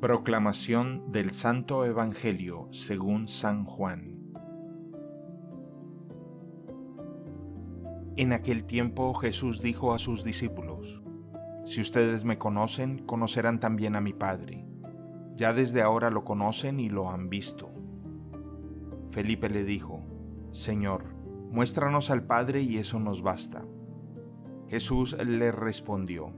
Proclamación del Santo Evangelio según San Juan. En aquel tiempo Jesús dijo a sus discípulos, Si ustedes me conocen, conocerán también a mi Padre. Ya desde ahora lo conocen y lo han visto. Felipe le dijo, Señor, muéstranos al Padre y eso nos basta. Jesús le respondió,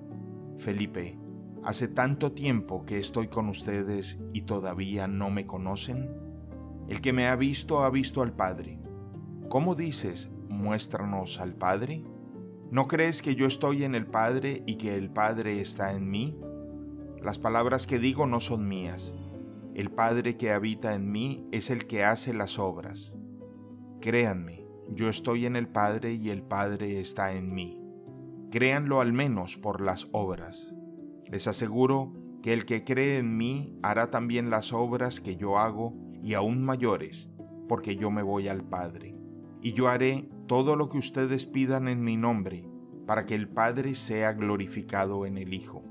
Felipe, ¿Hace tanto tiempo que estoy con ustedes y todavía no me conocen? El que me ha visto ha visto al Padre. ¿Cómo dices, muéstranos al Padre? ¿No crees que yo estoy en el Padre y que el Padre está en mí? Las palabras que digo no son mías. El Padre que habita en mí es el que hace las obras. Créanme, yo estoy en el Padre y el Padre está en mí. Créanlo al menos por las obras. Les aseguro que el que cree en mí hará también las obras que yo hago y aún mayores, porque yo me voy al Padre. Y yo haré todo lo que ustedes pidan en mi nombre, para que el Padre sea glorificado en el Hijo.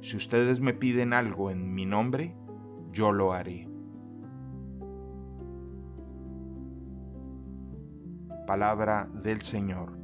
Si ustedes me piden algo en mi nombre, yo lo haré. Palabra del Señor.